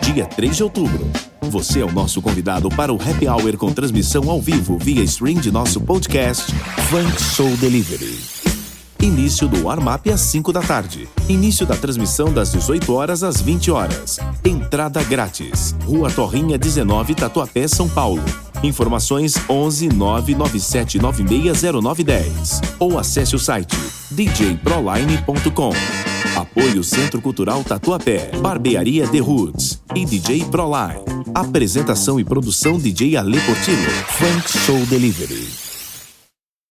Dia 3 de outubro. Você é o nosso convidado para o Happy Hour com transmissão ao vivo via stream de nosso podcast Funk Soul Delivery. Início do warm-up às 5 da tarde. Início da transmissão das 18 horas às 20 horas. Entrada grátis. Rua Torrinha 19, Tatuapé, São Paulo. Informações 11 997960910 ou acesse o site djproline.com. Apoio Centro Cultural Tatuapé, Barbearia The Roots e DJ Proline. Apresentação e produção DJ Ale Portillo. Funk Soul Delivery.